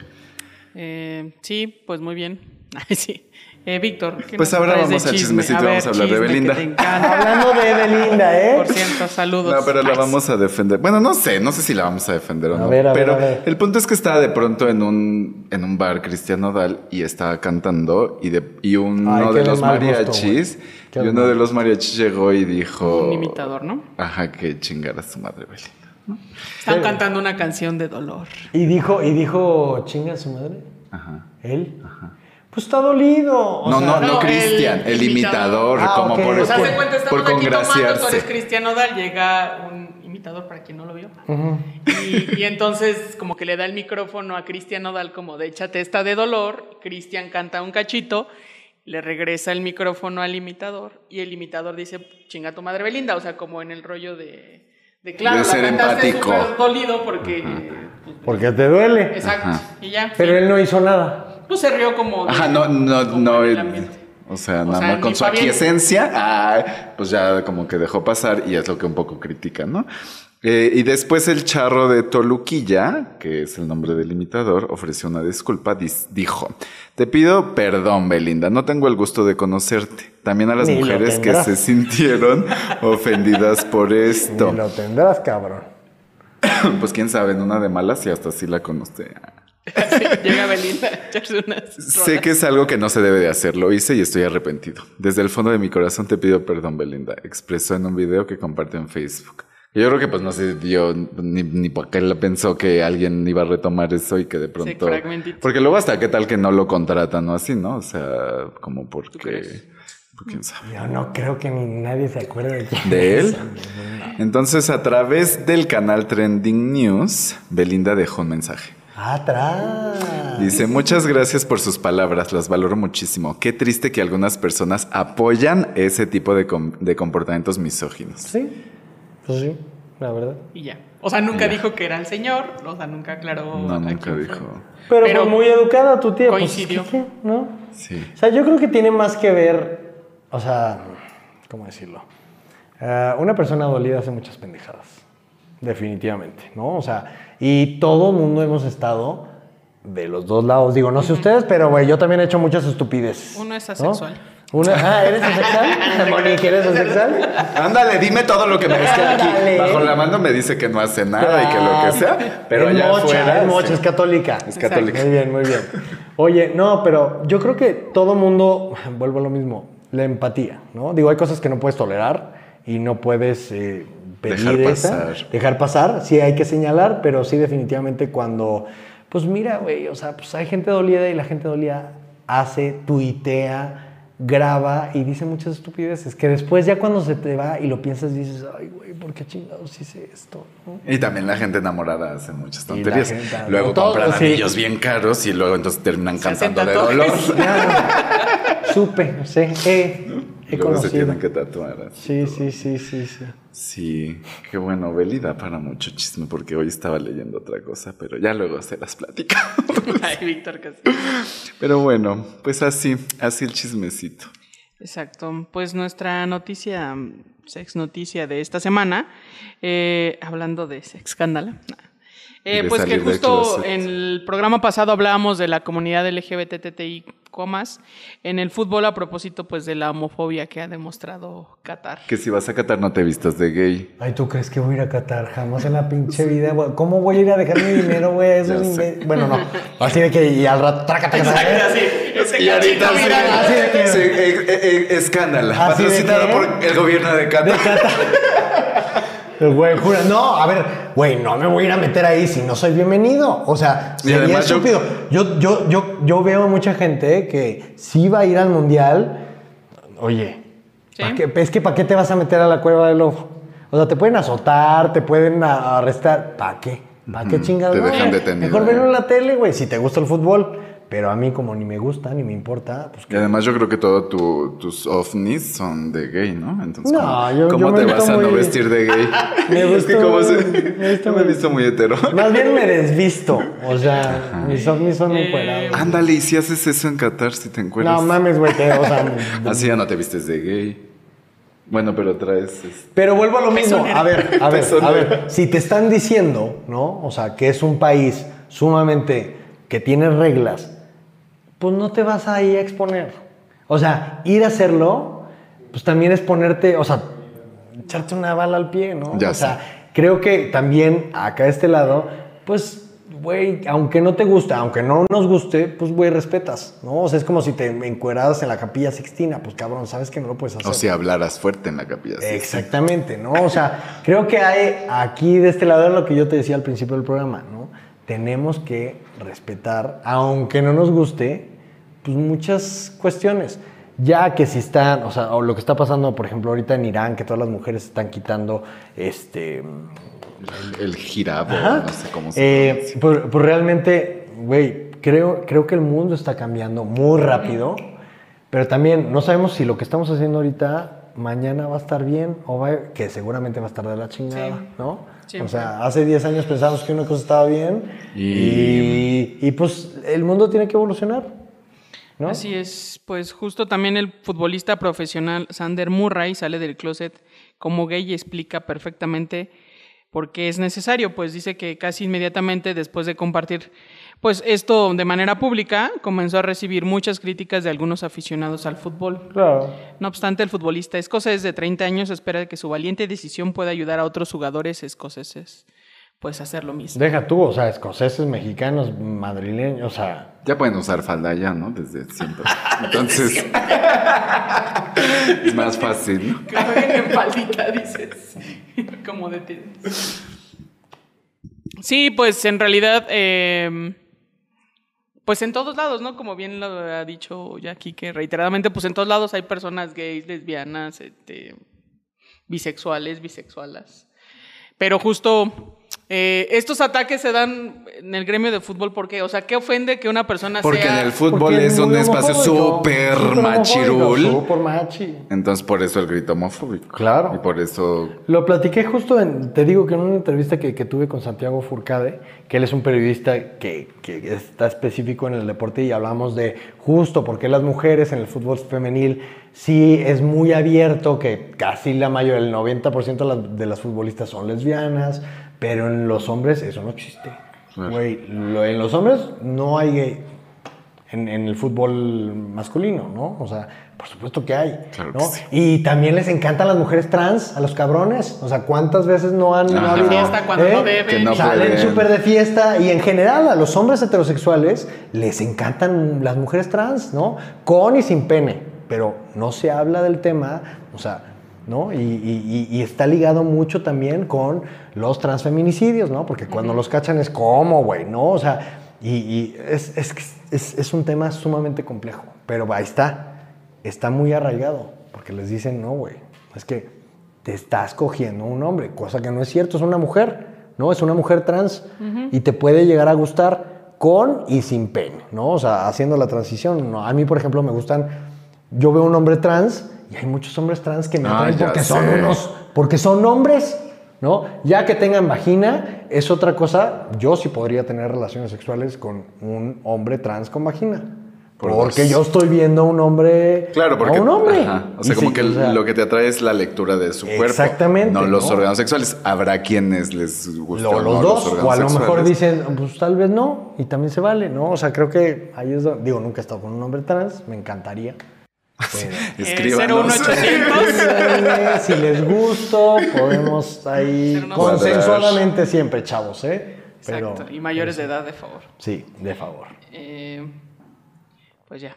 Eh, sí, pues muy bien. Ay, sí. Eh, Víctor, ¿qué Pues nos ahora vamos al chisme? chismecito, vamos a hablar de Belinda. Hablando de Belinda, ¿eh? Por cierto, saludos. No, pero la vamos a defender. Bueno, no sé, no sé si la vamos a defender o A no. ver, a ver, pero a ver. el punto es que estaba de pronto en un, en un bar Cristiano Dal y estaba cantando y, de, y uno Ay, de los gusto, mariachis, y uno mal. de los mariachis llegó y dijo... Un imitador, ¿no? Ajá, que chingara su madre Belinda. Están cantando una canción de dolor. Y dijo, y dijo, chinga su madre. Ajá. ¿Él? Pues está dolido. o no, sea, no, no, no, el Cristian, el, imitador. imitador, Ah, como ok. por, O sea, por, se cuenta, por estamos aquí tomando, tú congraciarse. eres Cristiano Dal, llega un imitador para quien no lo vio. y, y entonces como que le da el micrófono a Cristian Nodal como de échate esta de dolor, Cristian canta un cachito, le regresa el micrófono al imitador y el imitador dice, chinga tu madre Belinda, o sea, como en el rollo de... De claro, De ser cantaste empático. dolido porque... Porque te duele. Exacto. Y ya. Pero él no hizo nada. Pues se rió como... de- Ajá, no, no, como no. el ambiente. O sea, O nada sea, más con su aquiescencia, pues ya como que dejó pasar y es lo que un poco critica, ¿no? Eh, y después el charro de Toluquilla, que es el nombre del imitador, ofreció una disculpa, dis- dijo, te pido perdón, Belinda, no tengo el gusto de conocerte. También a las Ni mujeres que se sintieron ofendidas por esto. Ni lo tendrás, cabrón. Pues quién sabe, en una de malas y hasta así la conoce. Llega Belinda a echarse unas Sé que es algo que no se debe de hacer, lo hice y estoy arrepentido. Desde el fondo de mi corazón te pido perdón, Belinda, expresó en un video que compartió en Facebook. Yo creo que pues no se dio ni, ni por qué pensó que alguien iba a retomar eso y que de pronto... fragmentito. Porque luego hasta qué tal que no lo contratan o así, ¿no? O sea, como porque... pues, quién sabe. Yo no creo que ni nadie se acuerde de quién ¿De él? Entonces, a través del canal Trending News, Belinda dejó un mensaje. Atrás. Dice, muchas gracias por sus palabras, las valoro muchísimo. Qué triste que algunas personas apoyan ese tipo de, com- de comportamientos misóginos. Sí, pues sí, la verdad. Y ya. O sea, nunca dijo que era el señor, o sea, nunca aclaró. No, nunca dijo. Pero, Pero fue muy educada tu tía. pues, coincidió. ¿qué, qué? ¿No? Sí. O sea, yo creo que tiene más que ver, o sea, ¿cómo decirlo? Eh, una persona dolida hace muchas pendejadas, definitivamente, ¿no? O sea, y todo mundo hemos estado de los dos lados. Digo, no sé ustedes, pero güey, yo también he hecho muchas estupideces. Uno es ¿no? asexual. Una, ah, ¿eres asexual? Monique, ¿eres asexual? Ándale, dime todo lo que me que aquí bajo la mano me dice que no hace nada y que lo que sea, pero es allá mocha, afuera es mocha, sí. es católica. Es católica. Muy bien, muy bien. Oye, no, pero yo creo que todo mundo, vuelvo a lo mismo, la empatía, ¿no? Digo, hay cosas que no puedes tolerar y no puedes eh, pedir Dejar esa, pasar. dejar pasar, sí hay que señalar, pero sí definitivamente cuando, pues mira, güey, o sea, pues hay gente dolida y la gente dolida hace, tuitea, graba y dice muchas estupideces que después ya cuando se te va y lo piensas dices, ay, güey, ¿por qué chingados hice esto? ¿no? Y también la gente enamorada hace muchas tonterías. gente- Luego todo, compran sí. anillos bien caros y luego entonces terminan cantando de dolor. Ya, supe, sé, he, he Luego se tienen que tatuar. así. Sí, sí, sí, sí, sí. Sí, qué bueno, Beli da para mucho chisme porque hoy estaba leyendo otra cosa, pero ya luego se las platica. Ay, Víctor casi. Pero bueno, pues así, así el chismecito. Exacto. Pues nuestra noticia, sex noticia de esta semana, eh, hablando de sex escándalo. Y de pues que justo en el programa pasado hablábamos de la comunidad LGBTTI comas en el fútbol a propósito pues de la homofobia que ha demostrado Qatar. Que si vas a Qatar no te vistas de gay. Ay, ¿tú crees que voy a ir a Qatar? Jamás en la pinche vida, güey. ¿Cómo voy a ir a dejar mi dinero, güey? Eso es Bueno, no. Así de que y al rato, traca, traca, traca. así. Ese Y ahorita sí, así de que- sí, eh, eh, eh, escándalo, ¿Así de patrocinado por el gobierno de Qatar. El güey jura, no, a ver, güey, no me voy a ir a meter ahí si no soy bienvenido. O sea, sería estúpido. Yo, yo, yo, yo veo a mucha gente que sí va a ir al mundial. Oye, Sí. ¿pa' qué- es que ¿para qué te vas a meter a la cueva del lobo? O sea, te pueden azotar, te pueden arrestar. ¿Para qué? ¿Para qué chingados? te dejan detenido, Mejor verlo eh. en la tele, güey, si te gusta el fútbol. Pero a mí, como ni me gusta ni me importa, pues Y además yo creo que todos tus ovnis son de gay, ¿no? Entonces, No, ¿cómo, yo- cómo yo te vas a no vestir de gay? Me es que se... me visto yo me he visto muy hetero. más bien me desvisto. O sea, mis ovnis son encuerados. Ándale, y si haces eso en Qatar, si te encuentras... No mames, güey, o sea, Así ya no te vistes de gay. Bueno, pero traes... este, Pero vuelvo a lo mismo. A ver, a ver, a Pezonera. ver. Si te están diciendo, ¿no? O sea, que es un país sumamente que tiene reglas, pues no te vas ahí a exponer. O sea, ir a hacerlo, pues también es ponerte, o sea, echarte una bala al pie, ¿no? Ya o sea, creo que también acá de este lado, pues, güey, aunque no te guste, aunque no nos guste, pues, güey, respetas, ¿no? O sea, es como si te encueradas en la capilla Sixtina, pues, cabrón, sabes que no lo puedes hacer. O si hablaras fuerte en la capilla. sí. Exactamente, ¿no? O sea, creo que hay aquí de este lado lo que yo te decía al principio del programa, ¿no? Tenemos que respetar, aunque no nos guste, pues muchas cuestiones. Ya que si están, o sea, o lo que está pasando, por ejemplo, ahorita en Irán, que todas las mujeres están quitando, este, El, el girabo, Ajá. no sé cómo se Eh, pues, pues realmente, güey, creo, creo que el mundo está cambiando muy rápido, pero también no sabemos si lo que estamos haciendo ahorita mañana va a estar bien o va a- que seguramente va a estar de la chingada, Sí. ¿no? O sea, hace 10 años pensamos que una cosa estaba bien Y- y, y, pues el mundo tiene que evolucionar. ¿no? Así es, pues justo también el futbolista profesional Sander Murray sale del closet como gay y explica perfectamente por qué es necesario, pues dice que casi inmediatamente después de compartir pues esto de manera pública comenzó a recibir muchas críticas de algunos aficionados al fútbol. Claro. No obstante, el futbolista escocés de 30 años espera que su valiente decisión pueda ayudar a otros jugadores escoceses pues a hacer lo mismo. Deja tú, o sea, escoceses, mexicanos, madrileños, o sea, Ya pueden usar falda ya, ¿no? Desde siempre. Entonces. es más fácil, ¿no? Que jueguen en faldita, dices. Como de tenis. Sí, pues en realidad, eh, pues en todos lados, ¿no? Como bien lo ha dicho ya aquí, que reiteradamente, pues en todos lados hay personas gays, lesbianas, este, bisexuales, bisexualas. Pero justo eh, estos ataques se dan en el gremio de fútbol, ¿por qué? O sea, ¿qué ofende que una persona Porque sea... en el fútbol porque es un espacio súper machirul. Súper machi. Entonces, por eso el grito homofóbico. Claro. Y por eso. Lo platiqué justo, en, te digo que en una entrevista que, que tuve con Santiago Furcade, que él es un periodista que, que está específico en el deporte y hablamos de justo por qué las mujeres en el fútbol femenil sí es muy abierto, que casi la mayor, el 90% de las, de las futbolistas son lesbianas, pero en los hombres eso no existe. Claro. Güey, lo- en los hombres no hay gay. En, en el fútbol masculino, ¿no? O sea, por supuesto que hay, Claro ¿no? que sí. Y también les encantan las mujeres trans, a los cabrones. O sea, ¿cuántas veces no han... no habido, Fiesta cuando no beben. Que no Salen súper de fiesta. Y en general a los hombres heterosexuales les encantan las mujeres trans, ¿no? Con y sin pene. Pero no se habla del tema, o sea, ¿no? Y, y- está ligado mucho también con los transfeminicidios, ¿no? Porque cuando los cachan es como, güey, ¿no? O sea, y, y es, es, es- es un tema sumamente complejo. Pero ahí está. Está muy arraigado. Porque les dicen, no, güey, es que te estás cogiendo un hombre, cosa que no es cierto, es una mujer, ¿no? Es una mujer trans y te puede llegar a gustar con y sin pene, ¿no? O sea, haciendo la transición. ¿no? A mí, por ejemplo, me gustan, yo veo un hombre trans y hay muchos hombres trans que me Ah, atraen porque son unos, porque son hombres, ¿no? Ya que tengan vagina es otra cosa, yo sí podría tener relaciones sexuales con un hombre trans con vagina. Por porque yo estoy viendo a un hombre. Claro, porque. A un hombre. ajá. O sea, Y como sí, que o sea, lo que te atrae es la lectura de su cuerpo. Exactamente, No los ¿no? órganos sexuales. Habrá quienes les gusten Lo- los no dos, los o a lo mejor sexuales. dicen, pues tal vez no, y también se vale, ¿no? O sea, creo que ahí es donde, digo, nunca he estado con un hombre trans, me encantaría. Escríbanos. 01800. eh, si les gusto, podemos ahí consensuadamente siempre, chavos, ¿eh? Pero, Exacto. Y mayores de edad, de favor. Sí, de favor. Eh, pues ya.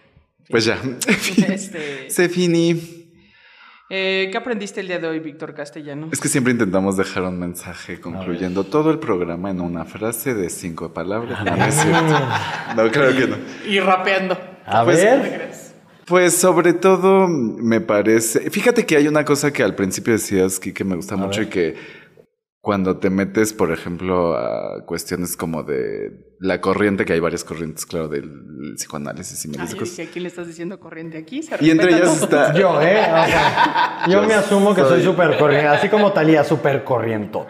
Pues ya. Este, Se finí. eh, ¿Qué aprendiste el día de hoy, Víctor Castellano? Es que siempre intentamos dejar un mensaje concluyendo todo el programa en una frase de cinco palabras. No, no es cierto. No, claro que no. Y rapeando. A Pues, ver, Pues sobre todo me parece. Fíjate que hay una cosa que al principio decías, que me gusta mucho ver. y que cuando te metes, por ejemplo, a cuestiones como de la corriente, que hay varias corrientes, claro, del psicoanálisis y yo cosas. ¿a quién le estás diciendo corriente aquí? Se Y entre ellas todo. está. yo, ¿eh? O sea, yo Yo me asumo que soy soy- súper corriente, así como Talía, súper corriento.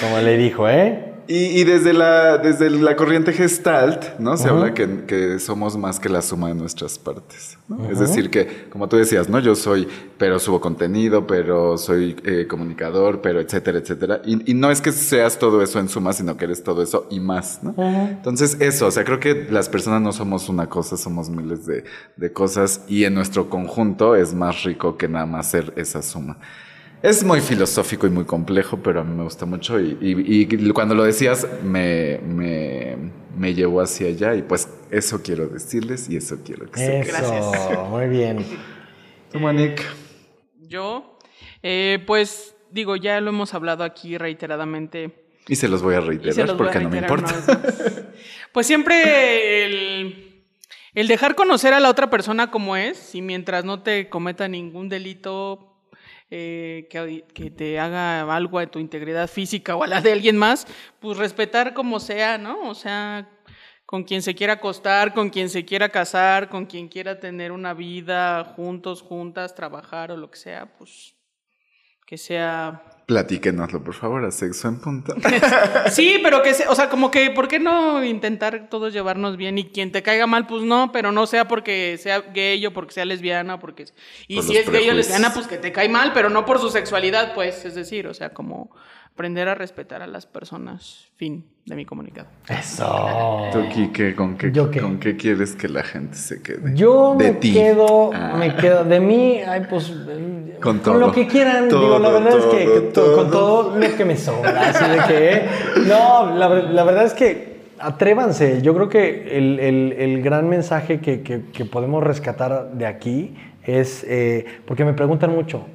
Como le dijo, ¿eh? Y, y desde, la, desde la corriente gestalt, ¿no? Se habla que, que somos más que la suma de nuestras partes. ¿no? Es decir, que, como tú decías, ¿no? Yo soy, pero subo contenido, pero soy eh, comunicador, pero etcétera, etcétera. Y, y no es que seas todo eso en suma, sino que eres todo eso y más, ¿no? Entonces, eso, o sea, creo que las personas no somos una cosa, somos miles de, de cosas y en nuestro conjunto es más rico que nada más ser esa suma. Es muy filosófico y muy complejo, pero a mí me gusta mucho y, y- y cuando lo decías me, me, me llevó hacia allá y pues eso quiero decirles y eso quiero que se Eso, Gracias. muy bien. Tú, Monique. Yo, eh, pues digo, ya lo hemos hablado aquí reiteradamente. Y se los voy a reiterar a porque no me importa. Pues siempre el, el dejar conocer a la otra persona como es, y mientras no te cometa ningún delito eh, que, que te haga algo a tu integridad física o a la de alguien más, pues respetar como sea, ¿no? O sea, con quien se quiera acostar, con quien se quiera casar, con quien quiera tener una vida juntos, juntas, trabajar o lo que sea, pues que sea Platíquenoslo, por favor, a sexo en punto. Sí, pero que sea, o sea, como que, ¿por qué no intentar todos llevarnos bien? Y quien te caiga mal, pues no, pero no sea porque sea gay o porque sea lesbiana, o porque... Y Por si es gay o prejuicios. lesbiana, pues que te cae mal, pero no por su sexualidad, pues, es decir, o sea, como aprender a respetar a las personas, fin de mi comunicado. Eso. ¿Tú, Kike, con qué, ¿Yo qué? con qué quieres que la gente se quede? Yo de me ti. quedo, Ah. me quedo, de mí, ay, pues, Con con, todo. lo que quieran. Todo, Digo, la verdad es que, todo, con todo. lo que me sobra, así de que, no, la, ver- la verdad es que atrévanse. Yo creo que el, el- el gran mensaje que, que- que podemos rescatar de aquí es, eh, porque me preguntan mucho,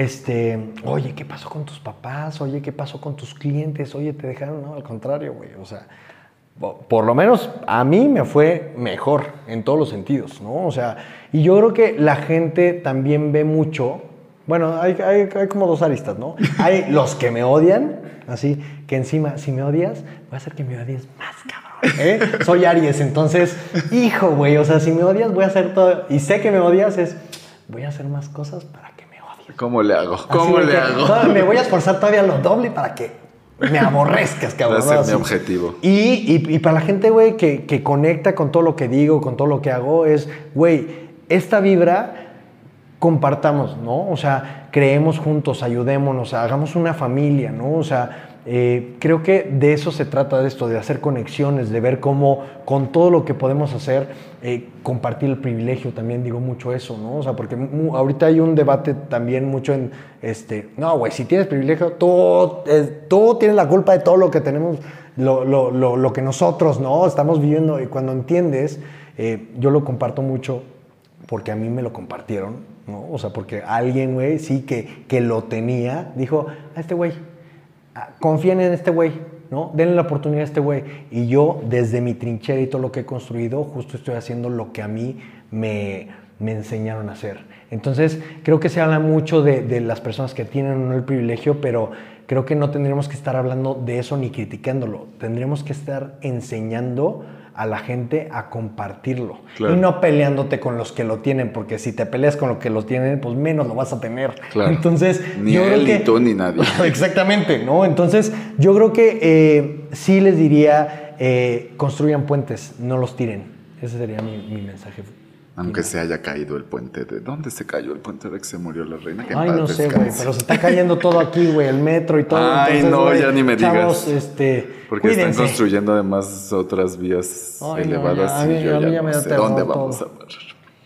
este, oye, ¿qué pasó con tus papás? Oye, ¿qué pasó con tus clientes? Oye, ¿te dejaron? No, al contrario, güey, o sea, por lo menos a mí me fue mejor en todos los sentidos, ¿no? O sea, y yo creo que la gente también ve mucho, bueno, hay, hay- hay como dos aristas, ¿no? Hay los que me odian, así, que encima, si me odias, voy a hacer que me odies más, cabrón. ¿eh? Soy Aries, entonces, hijo, güey, o sea, si me odias, voy a hacer todo, y sé que me odias, es, voy a hacer más cosas para que. ¿Cómo le hago? ¿Cómo le hago? "Todavía Me voy a esforzar todavía lo doble para que me aborrezcas, cabrón. Ser ¿no? mi objetivo. Y, y- y para la gente, güey, que, que conecta con todo lo que digo, con todo lo que hago, es, güey, esta vibra compartamos, ¿no? O sea, creemos juntos, ayudémonos, hagamos una familia, ¿no? O sea, eh, creo que de eso se trata de esto, de hacer conexiones, de ver cómo con todo lo que podemos hacer, eh, compartir el privilegio, también digo mucho eso, ¿no? O sea, porque ahorita hay un debate también mucho en, este, no, güey, si tienes privilegio, tú, eh, tú tienes la culpa de todo lo que tenemos, lo, lo- lo- lo que nosotros, ¿no? Estamos viviendo y cuando entiendes, eh, yo lo comparto mucho porque a mí me lo compartieron, ¿no? O sea, porque alguien, güey, sí que, que lo tenía, dijo, a este güey, confíen en este güey, ¿no? Denle la oportunidad a este güey. Y yo, desde mi trinchera y todo lo que he construido, justo estoy haciendo lo que a mí me, me enseñaron a hacer. Entonces, creo que se habla mucho de, de las personas que tienen no el privilegio, pero creo que no tendríamos que estar hablando de eso ni criticándolo. Tendríamos que estar enseñando a la gente a compartirlo. Claro. Y no peleándote con los que lo tienen, porque si te peleas con los que lo tienen, pues menos lo vas a tener. Claro. Entonces, Ni yo creo él, que- ni tú, ni nadie. Exactamente, ¿no? Entonces, yo creo que eh, sí les diría, eh, construyan puentes, no los tiren. Ese sería mi, mi mensaje. Aunque se haya caído el puente. ¿De dónde se cayó el puente de que se murió la reina? Que Ay, no sé, güey, pero se está cayendo todo aquí, güey, el metro y todo. Ay, entonces, no, ya ni me digas. chavos, este, Porque cuídense. están construyendo además otras vías Ay, no, elevadas ya, a mí- y yo a mí ya, ya me no sé dónde todo. vamos a parar.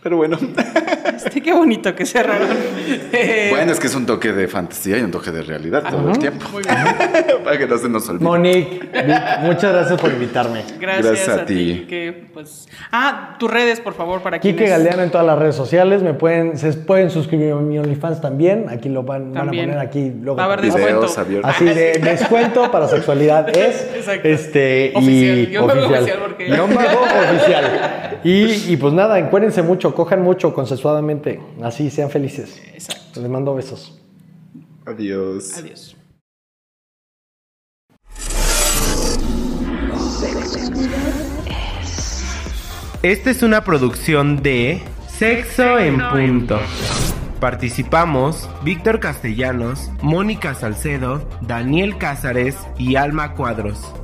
Pero bueno. Este, qué bonito que cerraron. Bueno, es que es un toque de fantasía y un toque de realidad todo el tiempo. Muy bien. Para que no se nos olvide. Monique, muchas gracias por invitarme. Gracias, Gracias a a, ti. Quique, pues... Ah, tus redes, por favor, para Quique quienes... Galeano en todas las redes sociales. Me pueden, se pueden suscribir a mi OnlyFans también. Aquí lo van, van a poner aquí luego. Va a haber descuento. Videos abiertos. Así de descuento para sexualidad es Exacto. este Oficial, y guion bajo oficial, porque- bajo oficial. Y, y pues nada, encuérdense mucho, cojan mucho consensuadamente. Así sean felices. Exacto. Les mando besos. Adiós. Adiós. Esta es una producción de Sexo en Punto. Participamos Víctor Castellanos, Mónica Salcedo, Daniel Cázares y Alma Cuadros.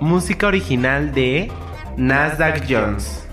Música original de Nasdaq Jones.